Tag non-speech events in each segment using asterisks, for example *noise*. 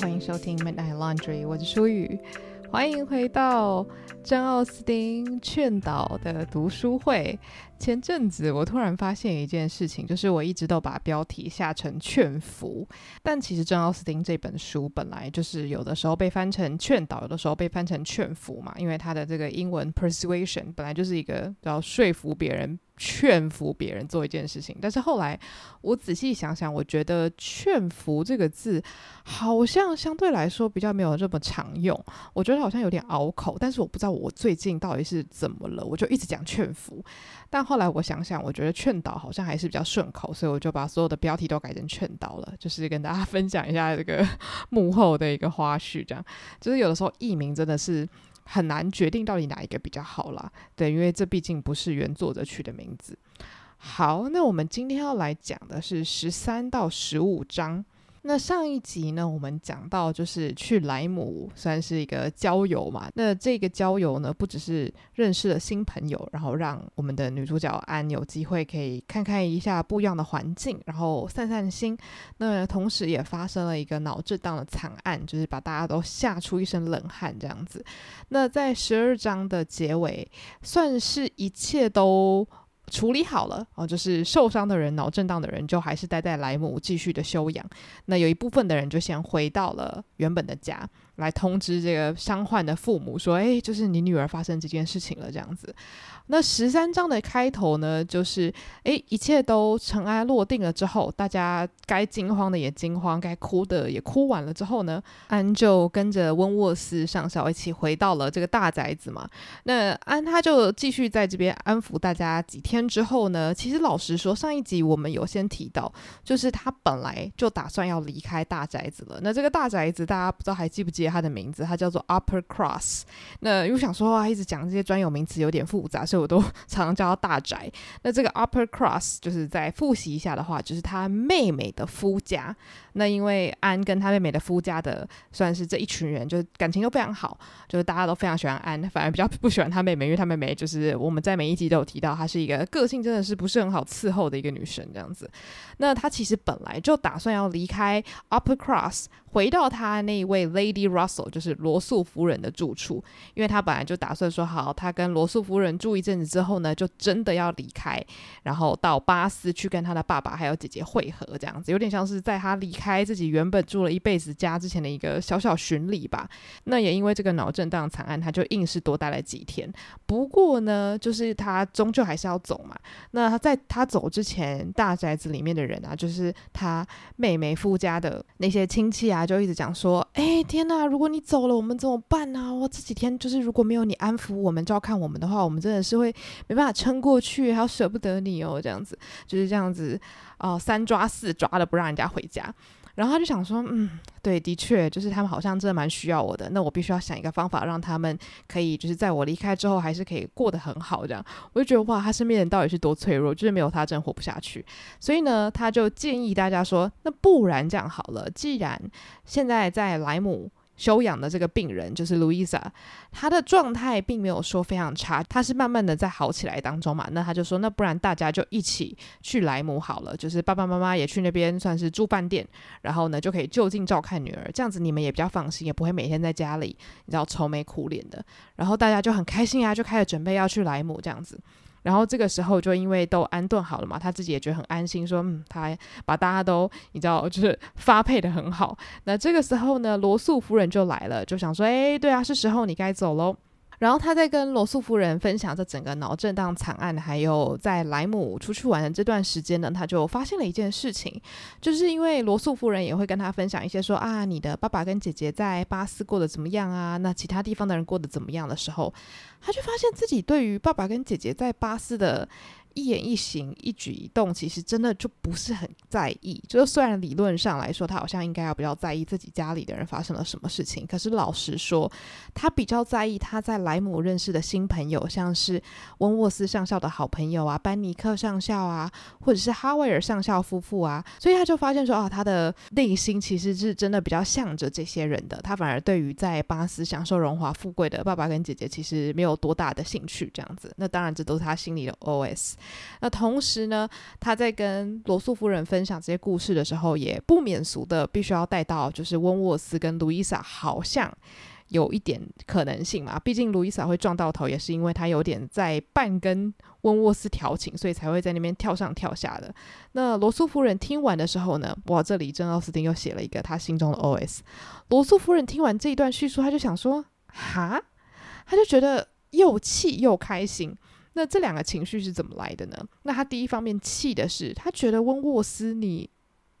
欢迎收听 Midnight Laundry，我是舒雨，欢迎回到珍奥斯汀劝导的读书会。前阵子我突然发现一件事情，就是我一直都把标题下成劝服，但其实正奥斯汀这本书本来就是有的时候被翻成劝导，有的时候被翻成劝服嘛，因为它的这个英文 persuasion 本来就是一个要说服别人。劝服别人做一件事情，但是后来我仔细想想，我觉得“劝服”这个字好像相对来说比较没有这么常用，我觉得好像有点拗口。但是我不知道我最近到底是怎么了，我就一直讲劝服。但后来我想想，我觉得劝导好像还是比较顺口，所以我就把所有的标题都改成劝导了，就是跟大家分享一下这个 *laughs* 幕后的一个花絮。这样，就是有的时候译名真的是。很难决定到底哪一个比较好啦，对，因为这毕竟不是原作者取的名字。好，那我们今天要来讲的是十三到十五章。那上一集呢，我们讲到就是去莱姆算是一个郊游嘛。那这个郊游呢，不只是认识了新朋友，然后让我们的女主角安有机会可以看看一下不一样的环境，然后散散心。那同时也发生了一个脑震荡的惨案，就是把大家都吓出一身冷汗这样子。那在十二章的结尾，算是一切都。处理好了哦，就是受伤的人、脑震荡的人，就还是待在莱姆继续的休养。那有一部分的人就先回到了原本的家，来通知这个伤患的父母说：“哎，就是你女儿发生这件事情了。”这样子。那十三章的开头呢，就是诶，一切都尘埃落定了之后，大家该惊慌的也惊慌，该哭的也哭完了之后呢，安就跟着温沃斯上校一起回到了这个大宅子嘛。那安他就继续在这边安抚大家几天之后呢，其实老实说，上一集我们有先提到，就是他本来就打算要离开大宅子了。那这个大宅子大家不知道还记不记得他的名字？他叫做 Upper Cross。那又想说啊，一直讲这些专有名词有点复杂，所以。我都 *laughs* 常常叫他大宅。那这个 Upper Cross 就是再复习一下的话，就是他妹妹的夫家。那因为安跟他妹妹的夫家的算是这一群人，就是感情都非常好，就是大家都非常喜欢安，反而比较不喜欢他妹妹，因为他妹妹就是我们在每一集都有提到，她是一个个性真的是不是很好伺候的一个女生这样子。那她其实本来就打算要离开 Upper Cross，回到他那一位 Lady Russell，就是罗素夫人的住处，因为他本来就打算说好，他跟罗素夫人住一阵子之后呢，就真的要离开，然后到巴斯去跟他的爸爸还有姐姐会合，这样子有点像是在他离。开自己原本住了一辈子家之前的一个小小巡礼吧，那也因为这个脑震荡惨案，他就硬是多待了几天。不过呢，就是他终究还是要走嘛。那他在他走之前，大宅子里面的人啊，就是他妹妹夫家的那些亲戚啊，就一直讲说：“哎，天哪！如果你走了，我们怎么办呢？我这几天就是如果没有你安抚我们、照看我们的话，我们真的是会没办法撑过去，还要舍不得你哦。这样子就是这样子。”哦，三抓四抓的不让人家回家，然后他就想说，嗯，对，的确，就是他们好像真的蛮需要我的，那我必须要想一个方法，让他们可以就是在我离开之后，还是可以过得很好，这样，我就觉得哇，他身边人到底是多脆弱，就是没有他真活不下去，所以呢，他就建议大家说，那不然这样好了，既然现在在莱姆。休养的这个病人就是路易莎，她的状态并没有说非常差，她是慢慢的在好起来当中嘛。那他就说，那不然大家就一起去莱姆好了，就是爸爸妈妈也去那边算是住饭店，然后呢就可以就近照看女儿，这样子你们也比较放心，也不会每天在家里你知道愁眉苦脸的。然后大家就很开心啊，就开始准备要去莱姆这样子。然后这个时候就因为都安顿好了嘛，他自己也觉得很安心，说嗯，他把大家都你知道就是发配的很好。那这个时候呢，罗素夫人就来了，就想说，哎，对啊，是时候你该走喽。然后他在跟罗素夫人分享这整个脑震荡惨案，还有在莱姆出去玩的这段时间呢，他就发现了一件事情，就是因为罗素夫人也会跟他分享一些说啊，你的爸爸跟姐姐在巴斯过得怎么样啊？那其他地方的人过得怎么样的时候，他就发现自己对于爸爸跟姐姐在巴斯的。一言一行、一举一动，其实真的就不是很在意。就是虽然理论上来说，他好像应该要比较在意自己家里的人发生了什么事情，可是老实说，他比较在意他在莱姆认识的新朋友，像是温沃斯上校的好朋友啊，班尼克上校啊，或者是哈维尔上校夫妇啊。所以他就发现说，啊，他的内心其实是真的比较向着这些人的。他反而对于在巴斯享受荣华富贵的爸爸跟姐姐，其实没有多大的兴趣。这样子，那当然这都是他心里的 OS。那同时呢，他在跟罗素夫人分享这些故事的时候，也不免俗的必须要带到，就是温沃斯跟路易莎好像。有一点可能性嘛，毕竟路易莎会撞到头，也是因为她有点在半跟温沃斯调情，所以才会在那边跳上跳下的。那罗素夫人听完的时候呢，哇，这里珍奥斯汀又写了一个他心中的 OS。罗素夫人听完这一段叙述，他就想说，哈，他就觉得又气又开心。那这两个情绪是怎么来的呢？那他第一方面气的是，他觉得温沃斯你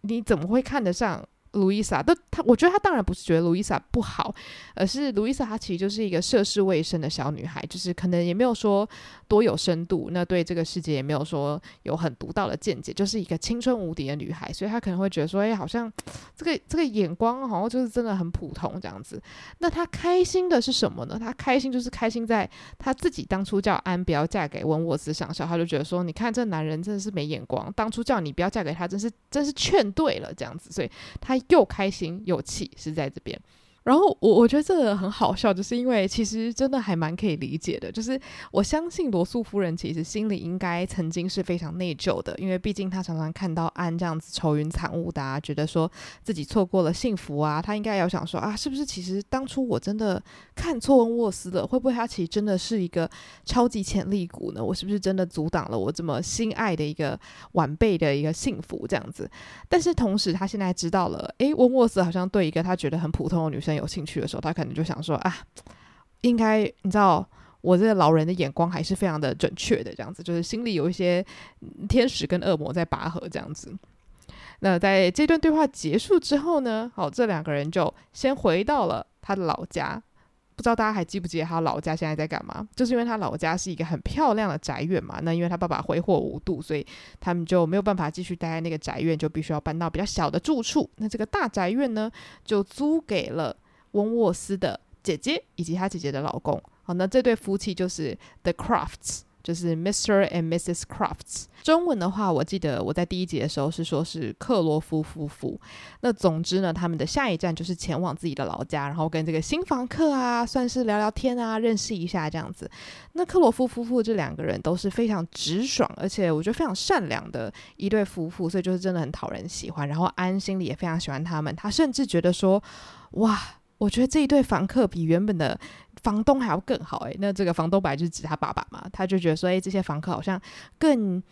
你怎么会看得上？路易莎，但她我觉得她当然不是觉得路易莎不好，而是路易莎她其实就是一个涉世未深的小女孩，就是可能也没有说多有深度，那对这个世界也没有说有很独到的见解，就是一个青春无敌的女孩，所以她可能会觉得说，哎，好像这个这个眼光好像就是真的很普通这样子。那她开心的是什么呢？她开心就是开心在她自己当初叫安不要嫁给温沃斯上校，她就觉得说，你看这男人真的是没眼光，当初叫你不要嫁给他，真是真是劝对了这样子，所以她。又开心又气，是在这边。然后我我觉得这个很好笑，就是因为其实真的还蛮可以理解的。就是我相信罗素夫人其实心里应该曾经是非常内疚的，因为毕竟她常常看到安这样子愁云惨雾的啊，觉得说自己错过了幸福啊，她应该要想说啊，是不是其实当初我真的看错温沃斯了？会不会他其实真的是一个超级潜力股呢？我是不是真的阻挡了我这么心爱的一个晚辈的一个幸福这样子？但是同时，他现在知道了，诶，温沃斯好像对一个他觉得很普通的女生。有兴趣的时候，他可能就想说啊，应该你知道，我这个老人的眼光还是非常的准确的，这样子，就是心里有一些天使跟恶魔在拔河这样子。那在这段对话结束之后呢，好，这两个人就先回到了他的老家。不知道大家还记不记得他老家现在在干嘛？就是因为他老家是一个很漂亮的宅院嘛。那因为他爸爸挥霍无度，所以他们就没有办法继续待在那个宅院，就必须要搬到比较小的住处。那这个大宅院呢，就租给了温沃斯的姐姐以及他姐姐的老公。好，那这对夫妻就是 The Crafts。就是 Mr. and Mrs. Crofts。中文的话，我记得我在第一集的时候是说是克罗夫夫妇。那总之呢，他们的下一站就是前往自己的老家，然后跟这个新房客啊，算是聊聊天啊，认识一下这样子。那克罗夫夫妇这两个人都是非常直爽，而且我觉得非常善良的一对夫妇，所以就是真的很讨人喜欢。然后安心里也非常喜欢他们，他甚至觉得说，哇，我觉得这一对房客比原本的。房东还要更好诶，那这个房东本来就是指他爸爸嘛，他就觉得说，诶，这些房客好像更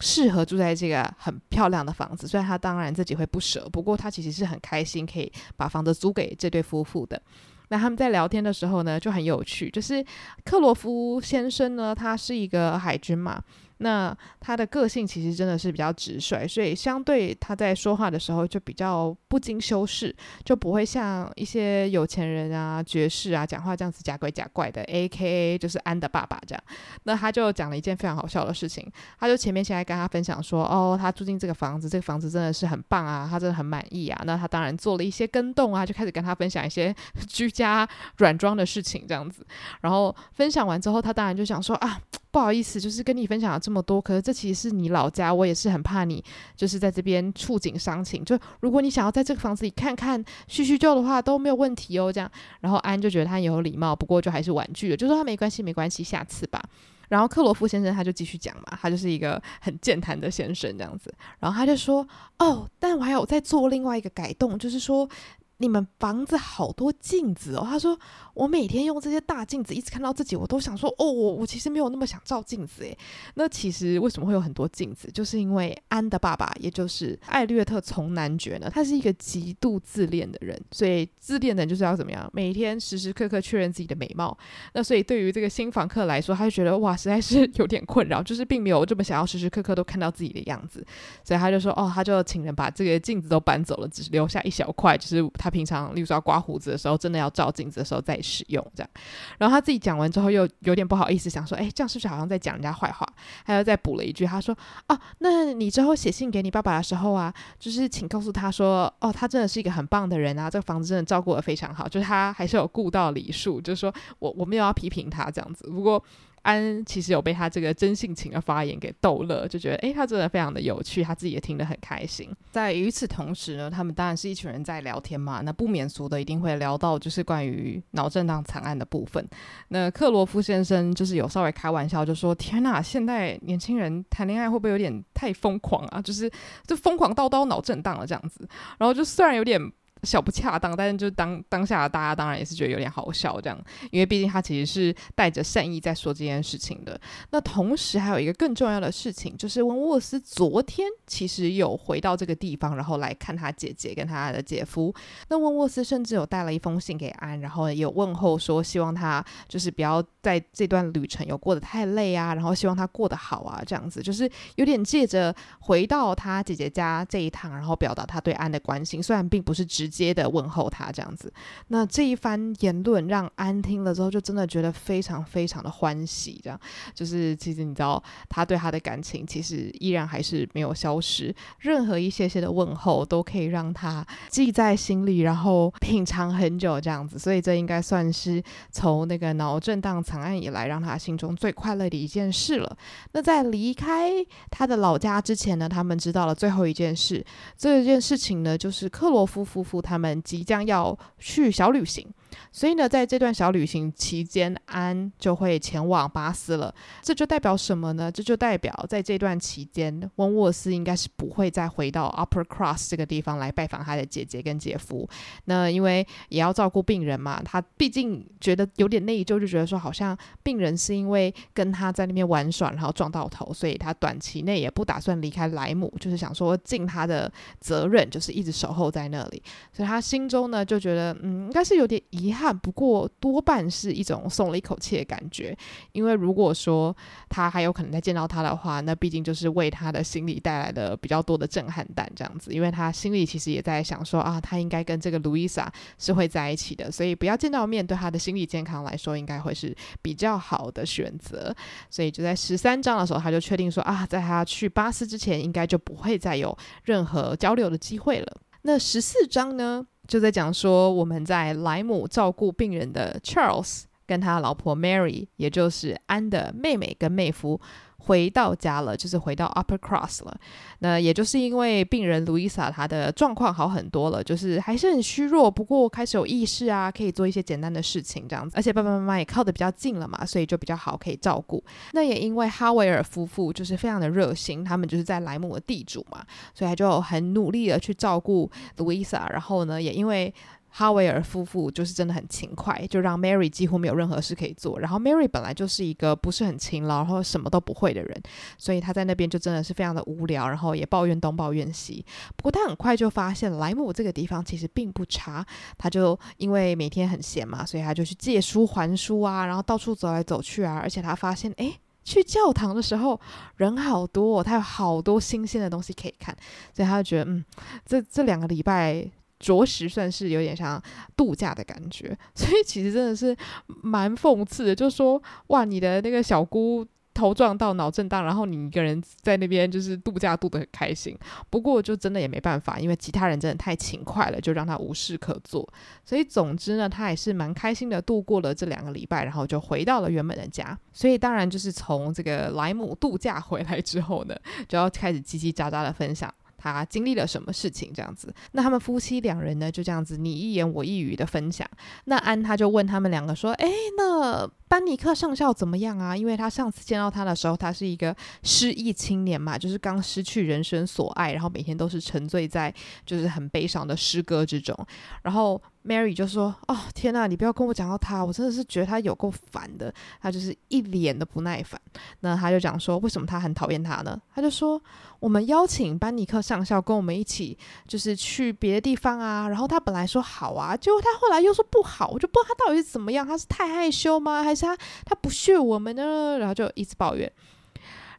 适合住在这个很漂亮的房子，虽然他当然自己会不舍，不过他其实是很开心可以把房子租给这对夫妇的。那他们在聊天的时候呢，就很有趣，就是克罗夫先生呢，他是一个海军嘛。那他的个性其实真的是比较直率，所以相对他在说话的时候就比较不经修饰，就不会像一些有钱人啊、爵士啊讲话这样子假鬼假怪的。A.K.A. 就是安的爸爸这样。那他就讲了一件非常好笑的事情，他就前面先来跟他分享说，哦，他住进这个房子，这个房子真的是很棒啊，他真的很满意啊。那他当然做了一些更动啊，就开始跟他分享一些 *laughs* 居家软装的事情这样子。然后分享完之后，他当然就想说啊。不好意思，就是跟你分享这么多，可是这其实是你老家，我也是很怕你，就是在这边触景伤情。就如果你想要在这个房子里看看叙叙旧的话，都没有问题哦。这样，然后安就觉得他有礼貌，不过就还是婉拒了，就说他没关系，没关系，下次吧。然后克罗夫先生他就继续讲嘛，他就是一个很健谈的先生这样子。然后他就说，哦，但我还有在做另外一个改动，就是说。你们房子好多镜子哦，他说我每天用这些大镜子，一直看到自己，我都想说哦，我我其实没有那么想照镜子诶。那其实为什么会有很多镜子？就是因为安的爸爸，也就是艾略特从男爵呢，他是一个极度自恋的人，所以自恋的人就是要怎么样，每天时时刻刻确认自己的美貌。那所以对于这个新房客来说，他就觉得哇，实在是有点困扰，就是并没有这么想要时时刻刻都看到自己的样子，所以他就说哦，他就请人把这个镜子都搬走了，只留下一小块，就是。他平常，例如说要刮胡子的时候，真的要照镜子的时候再使用这样。然后他自己讲完之后，又有点不好意思，想说：“哎，这样是不是好像在讲人家坏话？”他又再补了一句，他说：“哦，那你之后写信给你爸爸的时候啊，就是请告诉他说，哦，他真的是一个很棒的人啊，这个房子真的照顾得非常好，就是他还是有顾到礼数，就是说我我没有要批评他这样子。不过。”安其实有被他这个真性情的发言给逗乐，就觉得诶，他真的非常的有趣，他自己也听得很开心。在与此同时呢，他们当然是一群人在聊天嘛，那不免俗的一定会聊到就是关于脑震荡惨案的部分。那克罗夫先生就是有稍微开玩笑，就说：“天呐，现在年轻人谈恋爱会不会有点太疯狂啊？就是就疯狂到到脑震荡了这样子。”然后就虽然有点。小不恰当，但是就当当下大家当然也是觉得有点好笑这样，因为毕竟他其实是带着善意在说这件事情的。那同时还有一个更重要的事情，就是温沃斯昨天其实有回到这个地方，然后来看他姐姐跟他的姐夫。那温沃斯甚至有带了一封信给安，然后也有问候说，希望他就是不要在这段旅程有过得太累啊，然后希望他过得好啊，这样子就是有点借着回到他姐姐家这一趟，然后表达他对安的关心，虽然并不是直。接的问候他这样子，那这一番言论让安听了之后，就真的觉得非常非常的欢喜。这样就是，其实你知道，他对他的感情其实依然还是没有消失。任何一些些的问候都可以让他记在心里，然后品尝很久这样子。所以这应该算是从那个脑震荡长案以来，让他心中最快乐的一件事了。那在离开他的老家之前呢，他们知道了最后一件事。这一件事情呢，就是克罗夫夫妇。他们即将要去小旅行。所以呢，在这段小旅行期间，安就会前往巴斯了。这就代表什么呢？这就代表在这段期间，温沃斯应该是不会再回到 Upper Cross 这个地方来拜访他的姐姐跟姐夫。那因为也要照顾病人嘛，他毕竟觉得有点内疚，就觉得说好像病人是因为跟他在那边玩耍，然后撞到头，所以他短期内也不打算离开莱姆，就是想说尽他的责任，就是一直守候在那里。所以他心中呢就觉得，嗯，应该是有点遗遗憾，不过多半是一种松了一口气的感觉，因为如果说他还有可能再见到他的话，那毕竟就是为他的心里带来了比较多的震撼弹，这样子，因为他心里其实也在想说啊，他应该跟这个路易莎是会在一起的，所以不要见到面，对他的心理健康来说，应该会是比较好的选择。所以就在十三章的时候，他就确定说啊，在他去巴斯之前，应该就不会再有任何交流的机会了。那十四章呢？就在讲说，我们在莱姆照顾病人的 Charles 跟他老婆 Mary，也就是安的妹妹跟妹夫。回到家了，就是回到 Upper Cross 了。那也就是因为病人 Louisa 她的状况好很多了，就是还是很虚弱，不过开始有意识啊，可以做一些简单的事情这样子。而且爸爸妈妈也靠得比较近了嘛，所以就比较好可以照顾。那也因为哈维尔夫妇就是非常的热心，他们就是在莱姆的地主嘛，所以他就很努力的去照顾 Louisa。然后呢，也因为哈维尔夫妇就是真的很勤快，就让 Mary 几乎没有任何事可以做。然后 Mary 本来就是一个不是很勤劳，然后什么都不会的人，所以他在那边就真的是非常的无聊，然后也抱怨东抱怨西。不过他很快就发现莱姆这个地方其实并不差，他就因为每天很闲嘛，所以他就去借书还书啊，然后到处走来走去啊。而且他发现，诶，去教堂的时候人好多，他有好多新鲜的东西可以看，所以他就觉得，嗯，这这两个礼拜。着实算是有点像度假的感觉，*laughs* 所以其实真的是蛮讽刺的。就说，哇，你的那个小姑头撞到脑震荡，然后你一个人在那边就是度假度得很开心。不过就真的也没办法，因为其他人真的太勤快了，就让他无事可做。所以总之呢，他也是蛮开心的度过了这两个礼拜，然后就回到了原本的家。所以当然就是从这个莱姆度假回来之后呢，就要开始叽叽喳喳的分享。他经历了什么事情？这样子，那他们夫妻两人呢，就这样子你一言我一语的分享。那安他就问他们两个说：“哎，那班尼克上校怎么样啊？因为他上次见到他的时候，他是一个失意青年嘛，就是刚失去人生所爱，然后每天都是沉醉在就是很悲伤的诗歌之中，然后。” Mary 就说：“哦，天哪，你不要跟我讲到他，我真的是觉得他有够烦的。他就是一脸的不耐烦。那他就讲说，为什么他很讨厌他呢？他就说，我们邀请班尼克上校跟我们一起，就是去别的地方啊。然后他本来说好啊，结果他后来又说不好，我就不知道他到底是怎么样，他是太害羞吗？还是他他不屑我们呢？然后就一直抱怨。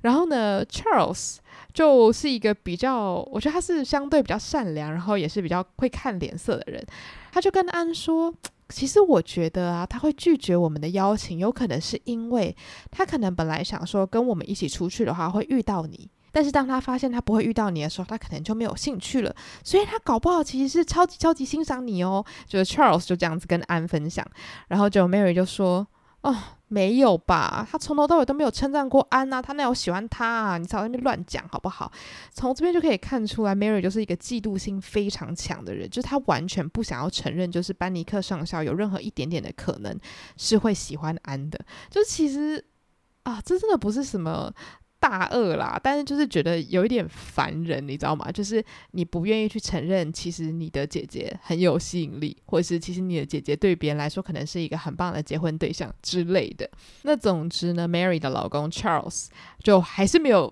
然后呢，Charles。”就是一个比较，我觉得他是相对比较善良，然后也是比较会看脸色的人。他就跟安说：“其实我觉得啊，他会拒绝我们的邀请，有可能是因为他可能本来想说跟我们一起出去的话会遇到你，但是当他发现他不会遇到你的时候，他可能就没有兴趣了。所以他搞不好其实是超级超级欣赏你哦。”就是 Charles 就这样子跟安分享，然后就 Mary 就说：“哦。”没有吧？他从头到尾都没有称赞过安啊，他那有喜欢他啊？你少在那边乱讲好不好？从这边就可以看出来，Mary 就是一个嫉妒心非常强的人，就是他完全不想要承认，就是班尼克上校有任何一点点的可能是会喜欢安的。就其实啊，这真的不是什么。大恶啦，但是就是觉得有一点烦人，你知道吗？就是你不愿意去承认，其实你的姐姐很有吸引力，或者是其实你的姐姐对别人来说可能是一个很棒的结婚对象之类的。那总之呢，Mary 的老公 Charles 就还是没有。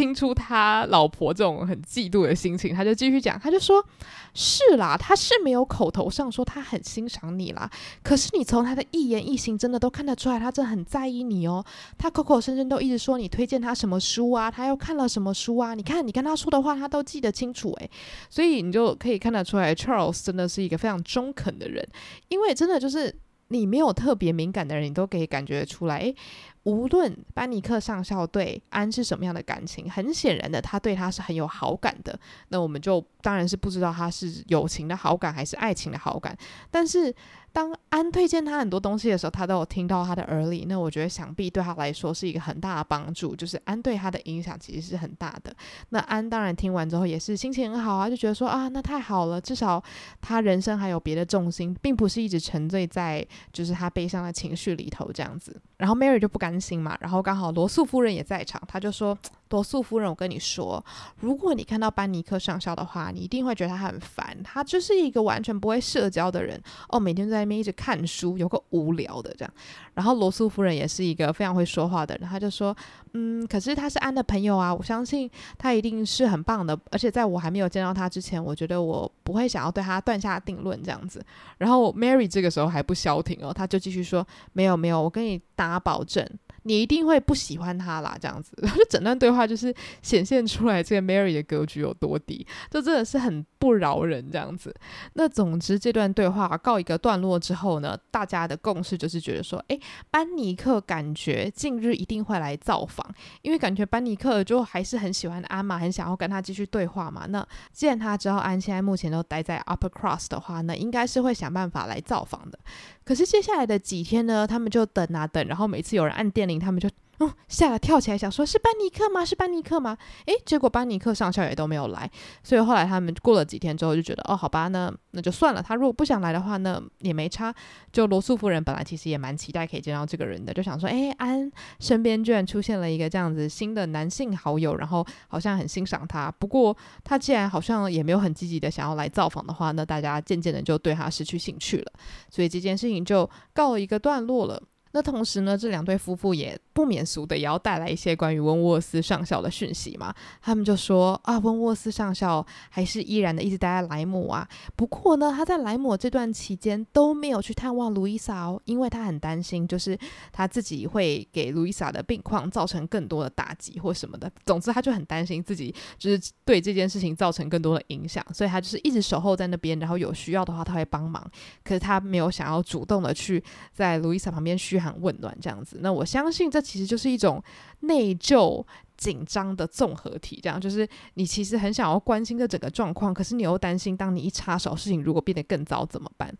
听出他老婆这种很嫉妒的心情，他就继续讲，他就说：“是啦，他是没有口头上说他很欣赏你啦，可是你从他的一言一行真的都看得出来，他真的很在意你哦。他口口声声都一直说你推荐他什么书啊，他又看了什么书啊？你看你跟他说的话，他都记得清楚诶。所以你就可以看得出来，Charles 真的是一个非常中肯的人，因为真的就是你没有特别敏感的人，你都可以感觉出来诶。”无论班尼克上校对安是什么样的感情，很显然的，他对他是很有好感的。那我们就当然是不知道他是友情的好感还是爱情的好感，但是。当安推荐他很多东西的时候，他都有听到他的耳里。那我觉得想必对他来说是一个很大的帮助，就是安对他的影响其实是很大的。那安当然听完之后也是心情很好啊，就觉得说啊，那太好了，至少他人生还有别的重心，并不是一直沉醉在就是他悲伤的情绪里头这样子。然后 Mary 就不敢担心嘛，然后刚好罗素夫人也在场，他就说。罗素夫人，我跟你说，如果你看到班尼克上校的话，你一定会觉得他很烦。他就是一个完全不会社交的人哦，每天在那边一直看书，有个无聊的这样。然后罗素夫人也是一个非常会说话的人，他就说：“嗯，可是他是安的朋友啊，我相信他一定是很棒的。而且在我还没有见到他之前，我觉得我不会想要对他断下定论这样子。”然后 Mary 这个时候还不消停哦，他就继续说：“没有没有，我跟你打保证。”你一定会不喜欢他啦，这样子，然 *laughs* 后就整段对话就是显现出来这个 Mary 的格局有多低，就真的是很不饶人这样子。那总之这段对话告一个段落之后呢，大家的共识就是觉得说，诶，班尼克感觉近日一定会来造访，因为感觉班尼克就还是很喜欢安嘛，很想要跟他继续对话嘛。那既然他知道安现在目前都待在 Upper Cross 的话，那应该是会想办法来造访的。可是接下来的几天呢，他们就等啊等，然后每次有人按电他们就哦吓了跳起来，想说是班尼克吗？是班尼克吗？诶，结果班尼克上校也都没有来，所以后来他们过了几天之后就觉得哦，好吧，那那就算了。他如果不想来的话，那也没差。就罗素夫人本来其实也蛮期待可以见到这个人的，就想说，诶，安身边居然出现了一个这样子新的男性好友，然后好像很欣赏他。不过他既然好像也没有很积极的想要来造访的话，那大家渐渐的就对他失去兴趣了。所以这件事情。就告一个段落了。那同时呢，这两对夫妇也不免俗的也要带来一些关于温沃斯上校的讯息嘛。他们就说啊，温沃斯上校还是依然的一直待在莱姆啊。不过呢，他在莱姆这段期间都没有去探望路易莎哦，因为他很担心，就是他自己会给路易莎的病况造成更多的打击或什么的。总之，他就很担心自己就是对这件事情造成更多的影响，所以他就是一直守候在那边，然后有需要的话他会帮忙。可是他没有想要主动的去在路易莎旁边嘘寒问暖这样子，那我相信这其实就是一种内疚紧张的综合体。这样就是你其实很想要关心这整个状况，可是你又担心，当你一插手，事情如果变得更糟怎么办？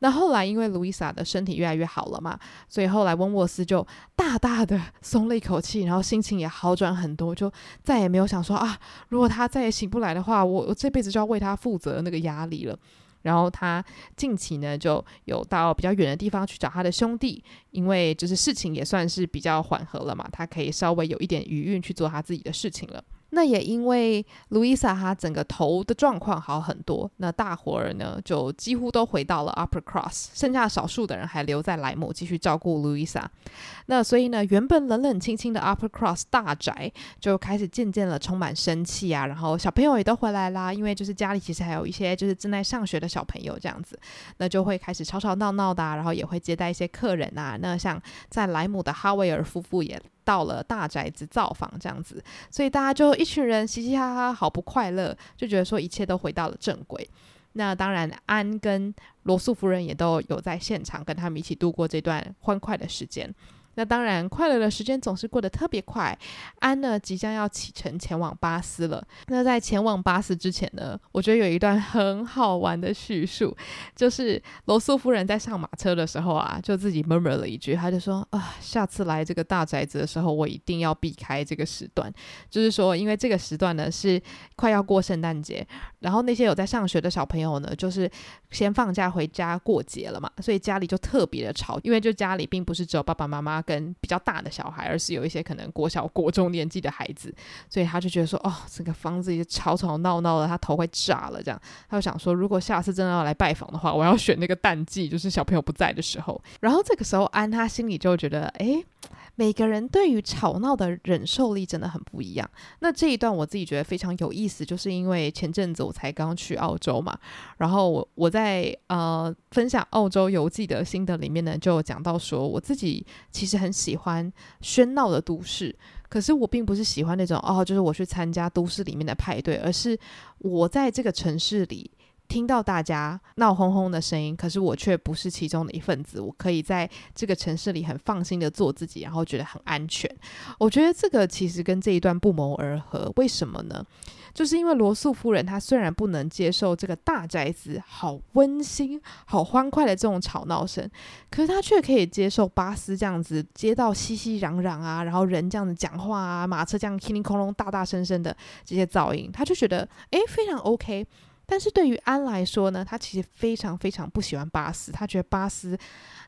那后来因为路易莎的身体越来越好了嘛，所以后来温沃斯就大大的松了一口气，然后心情也好转很多，就再也没有想说啊，如果他再也醒不来的话，我我这辈子就要为他负责那个压力了。然后他近期呢，就有到比较远的地方去找他的兄弟，因为就是事情也算是比较缓和了嘛，他可以稍微有一点余韵去做他自己的事情了。那也因为路易莎她整个头的状况好很多，那大伙儿呢就几乎都回到了 Upper Cross，剩下少数的人还留在莱姆继续照顾路易莎。那所以呢，原本冷冷清清的 Upper Cross 大宅就开始渐渐的充满生气啊，然后小朋友也都回来啦，因为就是家里其实还有一些就是正在上学的小朋友这样子，那就会开始吵吵闹闹的啊，然后也会接待一些客人啊。那像在莱姆的哈维尔夫妇也到了大宅子造访这样子，所以大家就一群人嘻嘻哈哈，好不快乐，就觉得说一切都回到了正轨。那当然，安跟罗素夫人也都有在现场跟他们一起度过这段欢快的时间。那当然，快乐的时间总是过得特别快。安呢，即将要启程前往巴斯了。那在前往巴斯之前呢，我觉得有一段很好玩的叙述，就是罗素夫人在上马车的时候啊，就自己 murmur 了一句，他就说啊，下次来这个大宅子的时候，我一定要避开这个时段。就是说，因为这个时段呢是快要过圣诞节，然后那些有在上学的小朋友呢，就是先放假回家过节了嘛，所以家里就特别的吵，因为就家里并不是只有爸爸妈妈。跟比较大的小孩，而是有一些可能国小、国中年纪的孩子，所以他就觉得说，哦，这个房子也吵吵闹闹的，他头快炸了。这样，他就想说，如果下次真的要来拜访的话，我要选那个淡季，就是小朋友不在的时候。然后这个时候，安他心里就觉得，诶。每个人对于吵闹的忍受力真的很不一样。那这一段我自己觉得非常有意思，就是因为前阵子我才刚去澳洲嘛，然后我我在呃分享澳洲游记的心得里面呢，就讲到说，我自己其实很喜欢喧闹的都市，可是我并不是喜欢那种哦，就是我去参加都市里面的派对，而是我在这个城市里。听到大家闹哄哄的声音，可是我却不是其中的一份子。我可以在这个城市里很放心的做自己，然后觉得很安全。我觉得这个其实跟这一段不谋而合。为什么呢？就是因为罗素夫人她虽然不能接受这个大宅子好温馨、好欢快的这种吵闹声，可是她却可以接受巴斯这样子街道熙熙攘攘啊，然后人这样子讲话啊，马车这样叮铃哐啷、大大声声的这些噪音，她就觉得诶非常 OK。但是对于安来说呢，他其实非常非常不喜欢巴斯，他觉得巴斯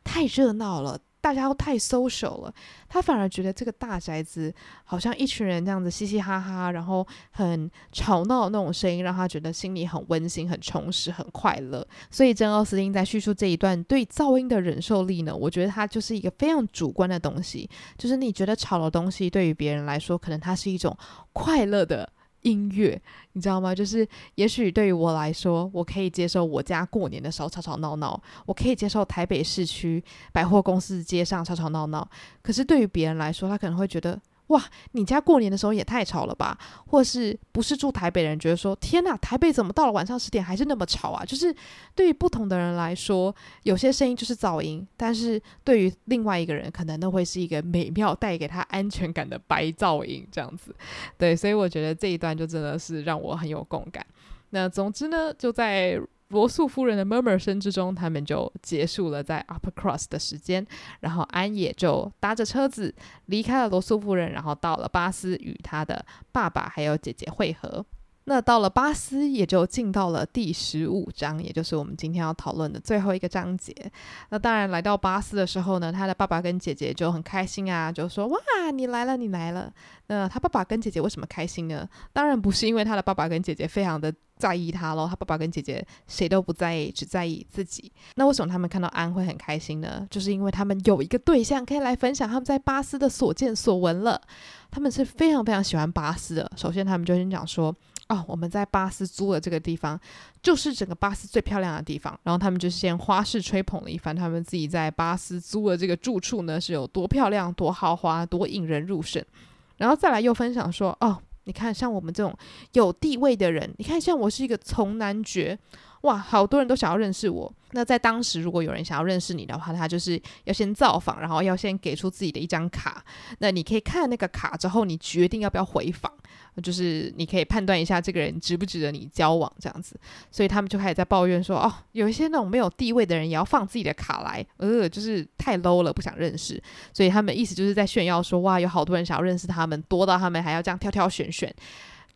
太热闹了，大家都太 social 了，他反而觉得这个大宅子好像一群人这样子嘻嘻哈哈，然后很吵闹的那种声音，让他觉得心里很温馨、很充实、很快乐。所以，珍奥斯汀在叙述这一段对噪音的忍受力呢，我觉得它就是一个非常主观的东西，就是你觉得吵的东西，对于别人来说，可能它是一种快乐的。音乐，你知道吗？就是也许对于我来说，我可以接受我家过年的时候吵吵闹闹，我可以接受台北市区百货公司街上吵吵闹闹。可是对于别人来说，他可能会觉得。哇，你家过年的时候也太吵了吧？或是不是住台北的人觉得说，天哪，台北怎么到了晚上十点还是那么吵啊？就是对于不同的人来说，有些声音就是噪音，但是对于另外一个人，可能都会是一个美妙带给他安全感的白噪音这样子。对，所以我觉得这一段就真的是让我很有共感。那总之呢，就在。罗素夫人的 murmur 声之中，他们就结束了在 Upper Cross 的时间，然后安也就搭着车子离开了罗素夫人，然后到了巴斯与他的爸爸还有姐姐会合。那到了巴斯，也就进到了第十五章，也就是我们今天要讨论的最后一个章节。那当然，来到巴斯的时候呢，他的爸爸跟姐姐就很开心啊，就说：“哇，你来了，你来了。”那他爸爸跟姐姐为什么开心呢？当然不是因为他的爸爸跟姐姐非常的在意他喽，他爸爸跟姐姐谁都不在意，只在意自己。那为什么他们看到安会很开心呢？就是因为他们有一个对象可以来分享他们在巴斯的所见所闻了。他们是非常非常喜欢巴斯的。首先，他们就先讲说。哦，我们在巴斯租的这个地方，就是整个巴斯最漂亮的地方。然后他们就先花式吹捧了一番，他们自己在巴斯租的这个住处呢，是有多漂亮、多豪华、多引人入胜。然后再来又分享说，哦，你看像我们这种有地位的人，你看像我是一个从男爵。哇，好多人都想要认识我。那在当时，如果有人想要认识你的话，他就是要先造访，然后要先给出自己的一张卡。那你可以看那个卡之后，你决定要不要回访，就是你可以判断一下这个人值不值得你交往这样子。所以他们就开始在抱怨说：“哦，有一些那种没有地位的人也要放自己的卡来，呃，就是太 low 了，不想认识。”所以他们意思就是在炫耀说：“哇，有好多人想要认识他们，多到他们还要这样挑挑选选，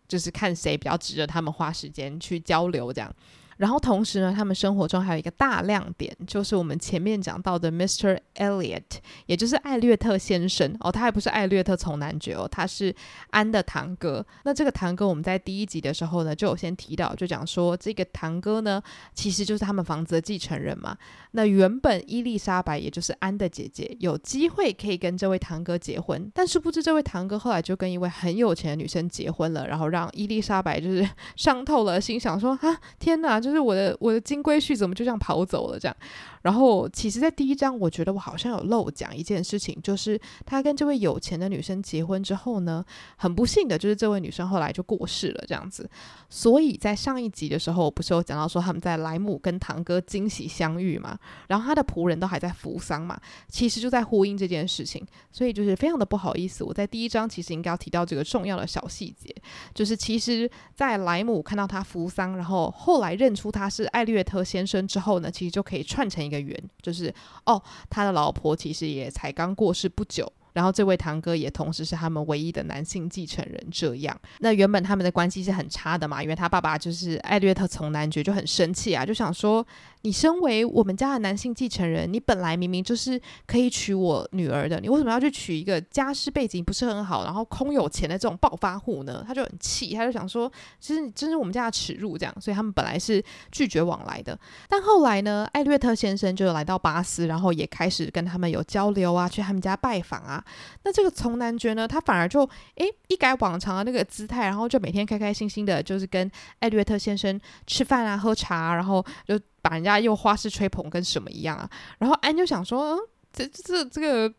就是看谁比较值得他们花时间去交流这样。”然后同时呢，他们生活中还有一个大亮点，就是我们前面讲到的 Mr. Elliot，也就是艾略特先生哦，他还不是艾略特从男爵哦，他是安的堂哥。那这个堂哥我们在第一集的时候呢，就有先提到，就讲说这个堂哥呢，其实就是他们房子的继承人嘛。那原本伊丽莎白，也就是安的姐姐，有机会可以跟这位堂哥结婚，但是不知这位堂哥后来就跟一位很有钱的女生结婚了，然后让伊丽莎白就是伤透了心，想说啊，天哪！就是我的我的金龟婿怎么就这样跑走了？这样，然后其实，在第一章，我觉得我好像有漏讲一件事情，就是他跟这位有钱的女生结婚之后呢，很不幸的就是这位女生后来就过世了，这样子。所以在上一集的时候，不是有讲到说他们在莱姆跟堂哥惊喜相遇嘛，然后他的仆人都还在扶丧嘛，其实就在呼应这件事情，所以就是非常的不好意思，我在第一章其实应该要提到这个重要的小细节，就是其实，在莱姆看到他扶丧，然后后来认出他是艾略特先生之后呢，其实就可以串成一个圆，就是哦，他的老婆其实也才刚过世不久。然后这位堂哥也同时是他们唯一的男性继承人，这样。那原本他们的关系是很差的嘛，因为他爸爸就是艾略特从男爵就很生气啊，就想说。你身为我们家的男性继承人，你本来明明就是可以娶我女儿的，你为什么要去娶一个家世背景不是很好，然后空有钱的这种暴发户呢？他就很气，他就想说，其实你真是我们家的耻辱，这样，所以他们本来是拒绝往来的。但后来呢，艾略特先生就来到巴斯，然后也开始跟他们有交流啊，去他们家拜访啊。那这个从男爵呢，他反而就诶一改往常的那个姿态，然后就每天开开心心的，就是跟艾略特先生吃饭啊、喝茶，然后就。把人家又花式吹捧跟什么一样啊？然后安就想说，嗯，这这这个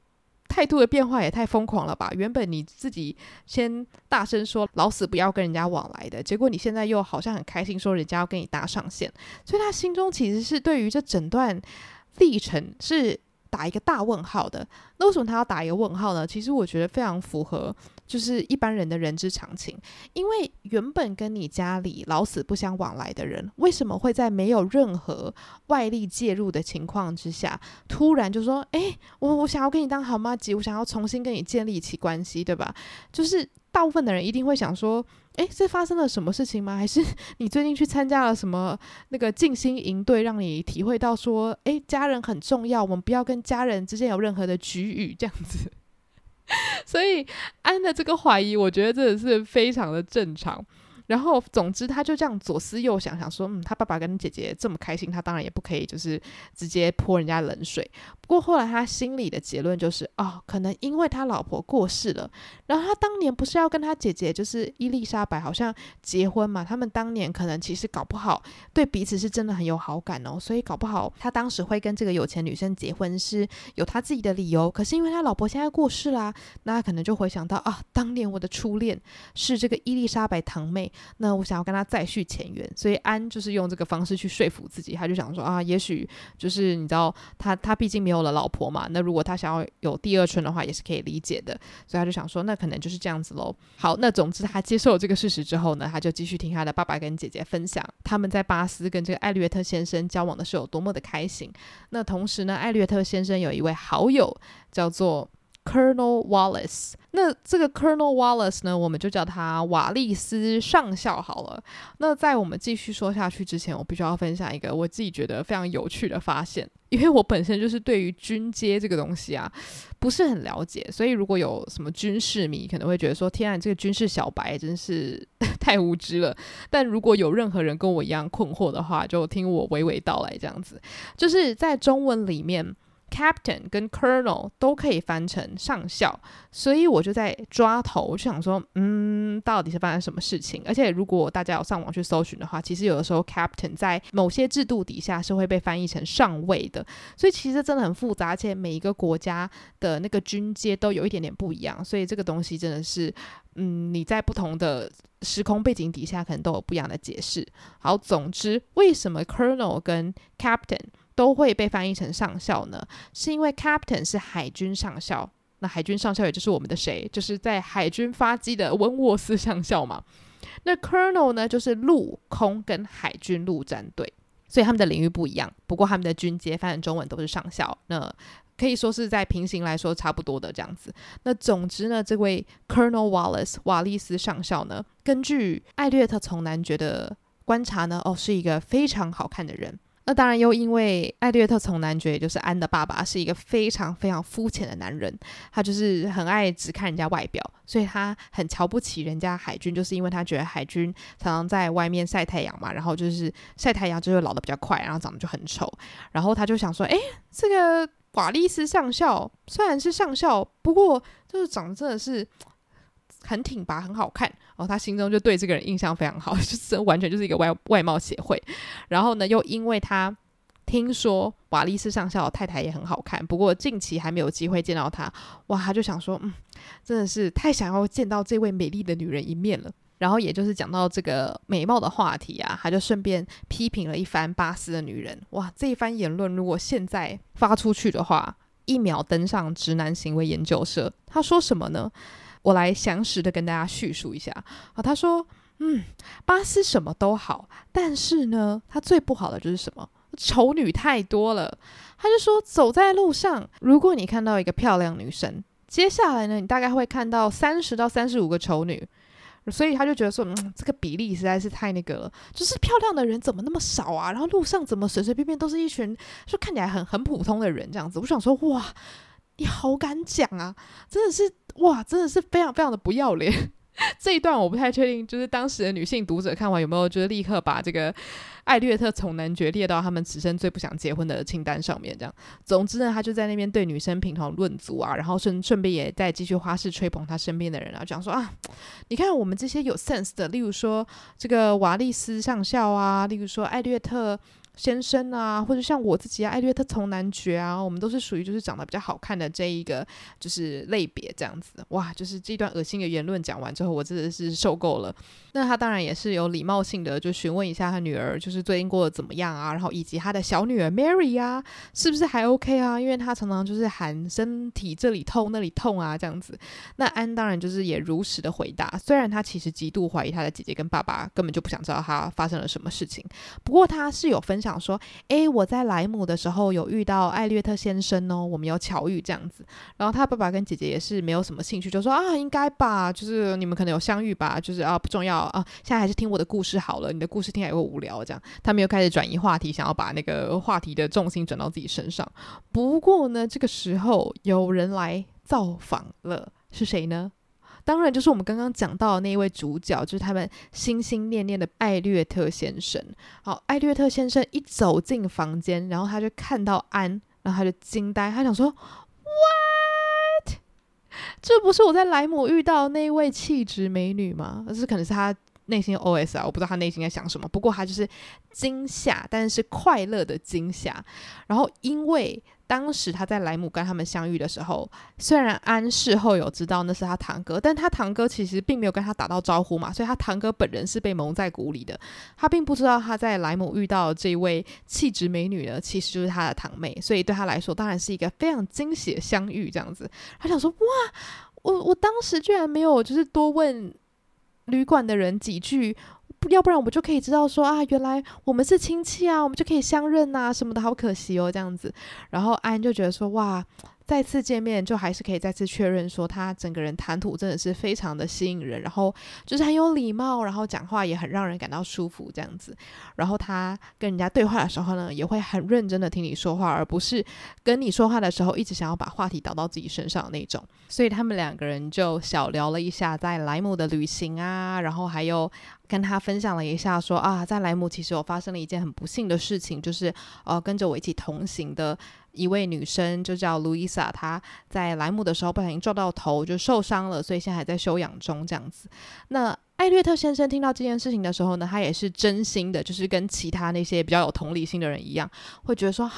态度的变化也太疯狂了吧！原本你自己先大声说老死不要跟人家往来的，结果你现在又好像很开心说人家要跟你搭上线，所以他心中其实是对于这整段历程是打一个大问号的。那为什么他要打一个问号呢？其实我觉得非常符合。就是一般人的人之常情，因为原本跟你家里老死不相往来的人，为什么会在没有任何外力介入的情况之下，突然就说：“诶，我我想要跟你当好妈吉，我想要重新跟你建立起关系，对吧？”就是大部分的人一定会想说：“诶，这发生了什么事情吗？还是 *laughs* 你最近去参加了什么那个静心营队，让你体会到说：诶，家人很重要，我们不要跟家人之间有任何的局域，这样子。”所以安的这个怀疑，我觉得真的是非常的正常。然后，总之，他就这样左思右想，想说，嗯，他爸爸跟姐姐这么开心，他当然也不可以，就是直接泼人家冷水。不过后来他心里的结论就是，哦，可能因为他老婆过世了，然后他当年不是要跟他姐姐，就是伊丽莎白，好像结婚嘛。他们当年可能其实搞不好对彼此是真的很有好感哦，所以搞不好他当时会跟这个有钱女生结婚是有他自己的理由。可是因为他老婆现在过世啦，那他可能就回想到啊，当年我的初恋是这个伊丽莎白堂妹。那我想要跟他再续前缘，所以安就是用这个方式去说服自己，他就想说啊，也许就是你知道，他他毕竟没有了老婆嘛，那如果他想要有第二春的话，也是可以理解的，所以他就想说，那可能就是这样子喽。好，那总之他接受了这个事实之后呢，他就继续听他的爸爸跟姐姐分享他们在巴斯跟这个艾略特先生交往的时候有多么的开心。那同时呢，艾略特先生有一位好友叫做。Colonel Wallace，那这个 Colonel Wallace 呢，我们就叫他瓦利斯上校好了。那在我们继续说下去之前，我必须要分享一个我自己觉得非常有趣的发现，因为我本身就是对于军阶这个东西啊不是很了解，所以如果有什么军事迷可能会觉得说，天啊，这个军事小白真是 *laughs* 太无知了。但如果有任何人跟我一样困惑的话，就听我娓娓道来，这样子就是在中文里面。Captain 跟 Colonel 都可以翻成上校，所以我就在抓头，就想说，嗯，到底是发生什么事情？而且如果大家有上网去搜寻的话，其实有的时候 Captain 在某些制度底下是会被翻译成上尉的，所以其实真的很复杂，而且每一个国家的那个军阶都有一点点不一样，所以这个东西真的是，嗯，你在不同的时空背景底下可能都有不一样的解释。好，总之，为什么 Colonel 跟 Captain 都会被翻译成上校呢，是因为 Captain 是海军上校，那海军上校也就是我们的谁，就是在海军发迹的温沃斯上校嘛。那 Colonel 呢，就是陆空跟海军陆战队，所以他们的领域不一样。不过他们的军阶翻成中文都是上校，那可以说是在平行来说差不多的这样子。那总之呢，这位 Colonel Wallace 瓦利斯上校呢，根据艾略特从男爵的观察呢，哦，是一个非常好看的人。那当然，又因为艾略特从男爵，也就是安的爸爸，是一个非常非常肤浅的男人，他就是很爱只看人家外表，所以他很瞧不起人家海军，就是因为他觉得海军常常在外面晒太阳嘛，然后就是晒太阳就会老得比较快，然后长得就很丑，然后他就想说，诶，这个瓦利斯上校虽然是上校，不过就是长得真的是。很挺拔，很好看，然后他心中就对这个人印象非常好，*laughs* 就是完全就是一个外外貌协会。然后呢，又因为他听说瓦利斯上校太太也很好看，不过近期还没有机会见到她。哇，他就想说，嗯，真的是太想要见到这位美丽的女人一面了。然后也就是讲到这个美貌的话题啊，他就顺便批评了一番巴斯的女人。哇，这一番言论如果现在发出去的话，一秒登上直男行为研究社。他说什么呢？我来详实的跟大家叙述一下。啊，他说，嗯，巴斯什么都好，但是呢，他最不好的就是什么？丑女太多了。他就说，走在路上，如果你看到一个漂亮女生，接下来呢，你大概会看到三十到三十五个丑女。所以他就觉得说，嗯，这个比例实在是太那个了，就是漂亮的人怎么那么少啊？然后路上怎么随随便便都是一群，就看起来很很普通的人这样子。我想说，哇，你好敢讲啊！真的是，哇，真的是非常非常的不要脸。*laughs* 这一段我不太确定，就是当时的女性读者看完有没有，就是立刻把这个艾略特从男爵列到他们此生最不想结婚的清单上面。这样，总之呢，他就在那边对女生评头论足啊，然后顺顺便也在继续花式吹捧他身边的人啊，讲说啊，你看我们这些有 sense 的，例如说这个瓦利斯上校啊，例如说艾略特。先生啊，或者像我自己啊，艾略特从男爵啊，我们都是属于就是长得比较好看的这一个就是类别这样子。哇，就是这段恶心的言论讲完之后，我真的是受够了。那他当然也是有礼貌性的就询问一下他女儿，就是最近过得怎么样啊，然后以及他的小女儿 Mary 啊，是不是还 OK 啊？因为他常常就是喊身体这里痛那里痛啊这样子。那安当然就是也如实的回答，虽然他其实极度怀疑他的姐姐跟爸爸根本就不想知道他发生了什么事情，不过他是有分。想说，诶，我在莱姆的时候有遇到艾略特先生哦，我们有巧遇这样子。然后他爸爸跟姐姐也是没有什么兴趣，就说啊，应该吧，就是你们可能有相遇吧，就是啊不重要啊，现在还是听我的故事好了，你的故事听起来会无聊这样。他们又开始转移话题，想要把那个话题的重心转到自己身上。不过呢，这个时候有人来造访了，是谁呢？当然，就是我们刚刚讲到的那一位主角，就是他们心心念念的艾略特先生。好，艾略特先生一走进房间，然后他就看到安，然后他就惊呆，他想说：“What？这不是我在莱姆遇到的那一位气质美女吗？”这可能是他内心 OS 啊，我不知道他内心在想什么。不过他就是惊吓，但是快乐的惊吓。然后因为。当时他在莱姆跟他们相遇的时候，虽然安事后有知道那是他堂哥，但他堂哥其实并没有跟他打到招呼嘛，所以他堂哥本人是被蒙在鼓里的。他并不知道他在莱姆遇到这位气质美女呢，其实就是他的堂妹，所以对他来说当然是一个非常惊喜的相遇。这样子，他想说：哇，我我当时居然没有就是多问旅馆的人几句。要不然我们就可以知道说啊，原来我们是亲戚啊，我们就可以相认啊，什么的，好可惜哦，这样子。然后安就觉得说，哇。再次见面，就还是可以再次确认说，他整个人谈吐真的是非常的吸引人，然后就是很有礼貌，然后讲话也很让人感到舒服这样子。然后他跟人家对话的时候呢，也会很认真的听你说话，而不是跟你说话的时候一直想要把话题导到自己身上那种。所以他们两个人就小聊了一下在莱姆的旅行啊，然后还有跟他分享了一下说啊，在莱姆其实我发生了一件很不幸的事情，就是呃跟着我一起同行的。一位女生就叫路易莎，她在莱姆的时候不小心撞到头，就受伤了，所以现在还在休养中这样子。那艾略特先生听到这件事情的时候呢，他也是真心的，就是跟其他那些比较有同理心的人一样，会觉得说啊，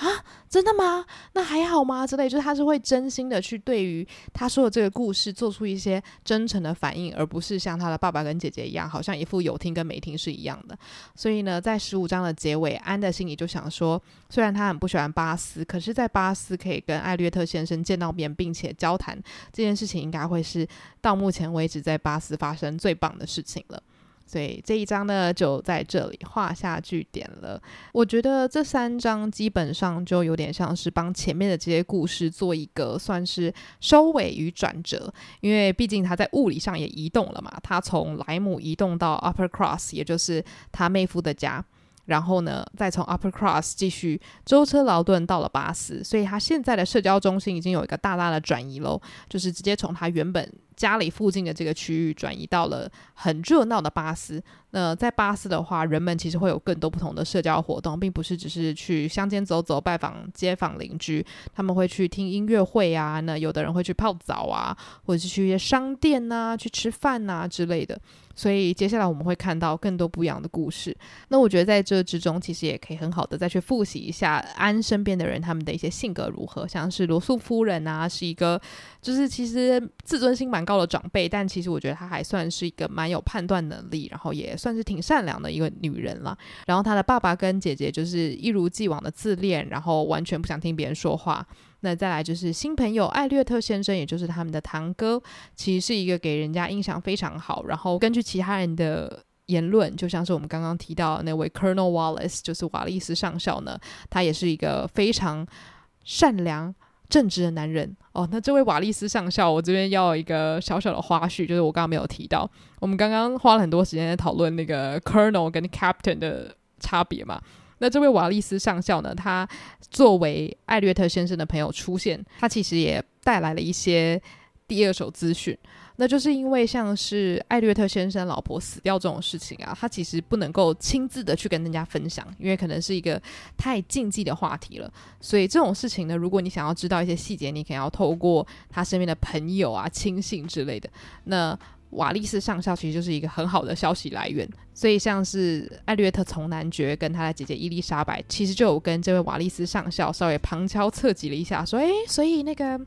真的吗？那还好吗？之类，就是他是会真心的去对于他说的这个故事做出一些真诚的反应，而不是像他的爸爸跟姐姐一样，好像一副有听跟没听是一样的。所以呢，在十五章的结尾，安的心里就想说，虽然他很不喜欢巴斯，可是，在巴斯可以跟艾略特先生见到面并且交谈这件事情，应该会是到目前为止在巴斯发生最棒的事情。情了，所以这一章呢就在这里画下句点了。我觉得这三章基本上就有点像是帮前面的这些故事做一个算是收尾与转折，因为毕竟他在物理上也移动了嘛，他从莱姆移动到 Upper Cross，也就是他妹夫的家。然后呢，再从 Upper Cross 继续舟车劳顿到了巴斯，所以他现在的社交中心已经有一个大大的转移喽，就是直接从他原本家里附近的这个区域转移到了很热闹的巴斯。那在巴斯的话，人们其实会有更多不同的社交活动，并不是只是去乡间走走、拜访街坊邻居，他们会去听音乐会啊。那有的人会去泡澡啊，或者是去一些商店啊，去吃饭啊之类的。所以接下来我们会看到更多不一样的故事。那我觉得在这之中，其实也可以很好的再去复习一下安身边的人他们的一些性格如何。像是罗素夫人啊，是一个就是其实自尊心蛮高的长辈，但其实我觉得她还算是一个蛮有判断能力，然后也算是挺善良的一个女人了。然后她的爸爸跟姐姐就是一如既往的自恋，然后完全不想听别人说话。那再来就是新朋友艾略特先生，也就是他们的堂哥，其实是一个给人家印象非常好。然后根据其他人的言论，就像是我们刚刚提到那位 Colonel Wallace，就是瓦利斯上校呢，他也是一个非常善良正直的男人哦。那这位瓦利斯上校，我这边要一个小小的花絮，就是我刚刚没有提到，我们刚刚花了很多时间在讨论那个 Colonel 跟 Captain 的差别嘛。那这位瓦利斯上校呢，他作为艾略特先生的朋友出现，他其实也带来了一些第二手资讯。那就是因为像是艾略特先生老婆死掉这种事情啊，他其实不能够亲自的去跟人家分享，因为可能是一个太禁忌的话题了。所以这种事情呢，如果你想要知道一些细节，你可能要透过他身边的朋友啊、亲信之类的。那瓦利斯上校其实就是一个很好的消息来源，所以像是艾略特从男爵跟他的姐姐伊丽莎白，其实就有跟这位瓦利斯上校稍微旁敲侧击了一下，说：“诶，所以那个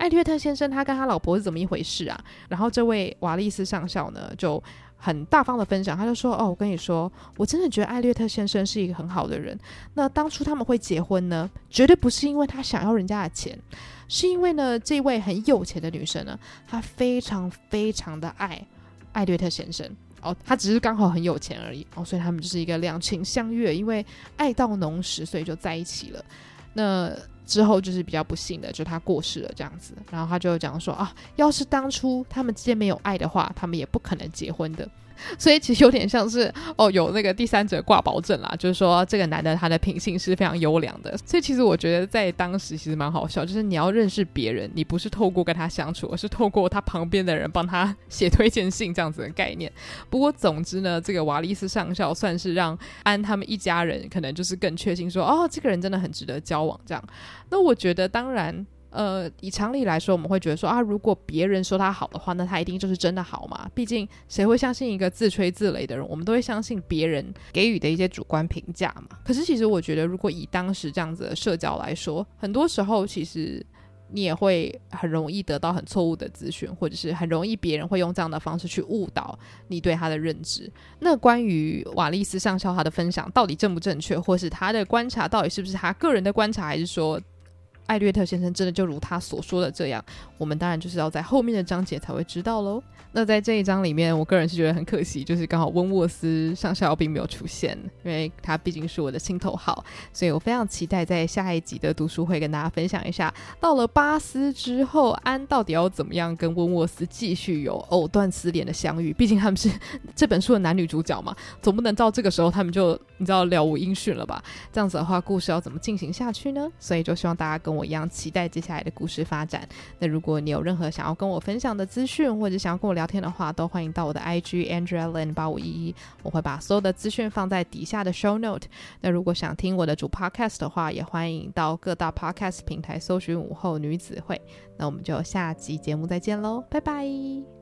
艾略特先生他跟他老婆是怎么一回事啊？”然后这位瓦利斯上校呢就很大方的分享，他就说：“哦，我跟你说，我真的觉得艾略特先生是一个很好的人。那当初他们会结婚呢，绝对不是因为他想要人家的钱。”是因为呢，这位很有钱的女生呢，她非常非常的爱艾略特先生哦，她只是刚好很有钱而已哦，所以他们就是一个两情相悦，因为爱到浓时，所以就在一起了。那之后就是比较不幸的，就他过世了这样子。然后他就讲说啊，要是当初他们之间没有爱的话，他们也不可能结婚的。所以其实有点像是哦，有那个第三者挂保证啦，就是说这个男的他的品性是非常优良的。所以其实我觉得在当时其实蛮好笑，就是你要认识别人，你不是透过跟他相处，而是透过他旁边的人帮他写推荐信这样子的概念。不过总之呢，这个瓦利斯上校算是让安他们一家人可能就是更确信说，哦，这个人真的很值得交往这样。那我觉得当然。呃，以常理来说，我们会觉得说啊，如果别人说他好的话，那他一定就是真的好嘛。毕竟谁会相信一个自吹自擂的人？我们都会相信别人给予的一些主观评价嘛。可是其实我觉得，如果以当时这样子的社交来说，很多时候其实你也会很容易得到很错误的资讯，或者是很容易别人会用这样的方式去误导你对他的认知。那关于瓦利斯上校他的分享到底正不正确，或是他的观察到底是不是他个人的观察，还是说，艾略特先生真的就如他所说的这样，我们当然就是要在后面的章节才会知道喽。那在这一章里面，我个人是觉得很可惜，就是刚好温沃斯上校并没有出现，因为他毕竟是我的心头好，所以我非常期待在下一集的读书会跟大家分享一下，到了巴斯之后，安到底要怎么样跟温沃斯继续有藕断丝连的相遇？毕竟他们是 *laughs* 这本书的男女主角嘛，总不能到这个时候他们就你知道了无音讯了吧？这样子的话，故事要怎么进行下去呢？所以就希望大家跟我一样期待接下来的故事发展。那如果你有任何想要跟我分享的资讯，或者想要跟我聊，天的话，都欢迎到我的 IG Andrea Lin 八五一一，我会把所有的资讯放在底下的 Show Note。那如果想听我的主 Podcast 的话，也欢迎到各大 Podcast 平台搜寻午后女子会。那我们就下集节目再见喽，拜拜。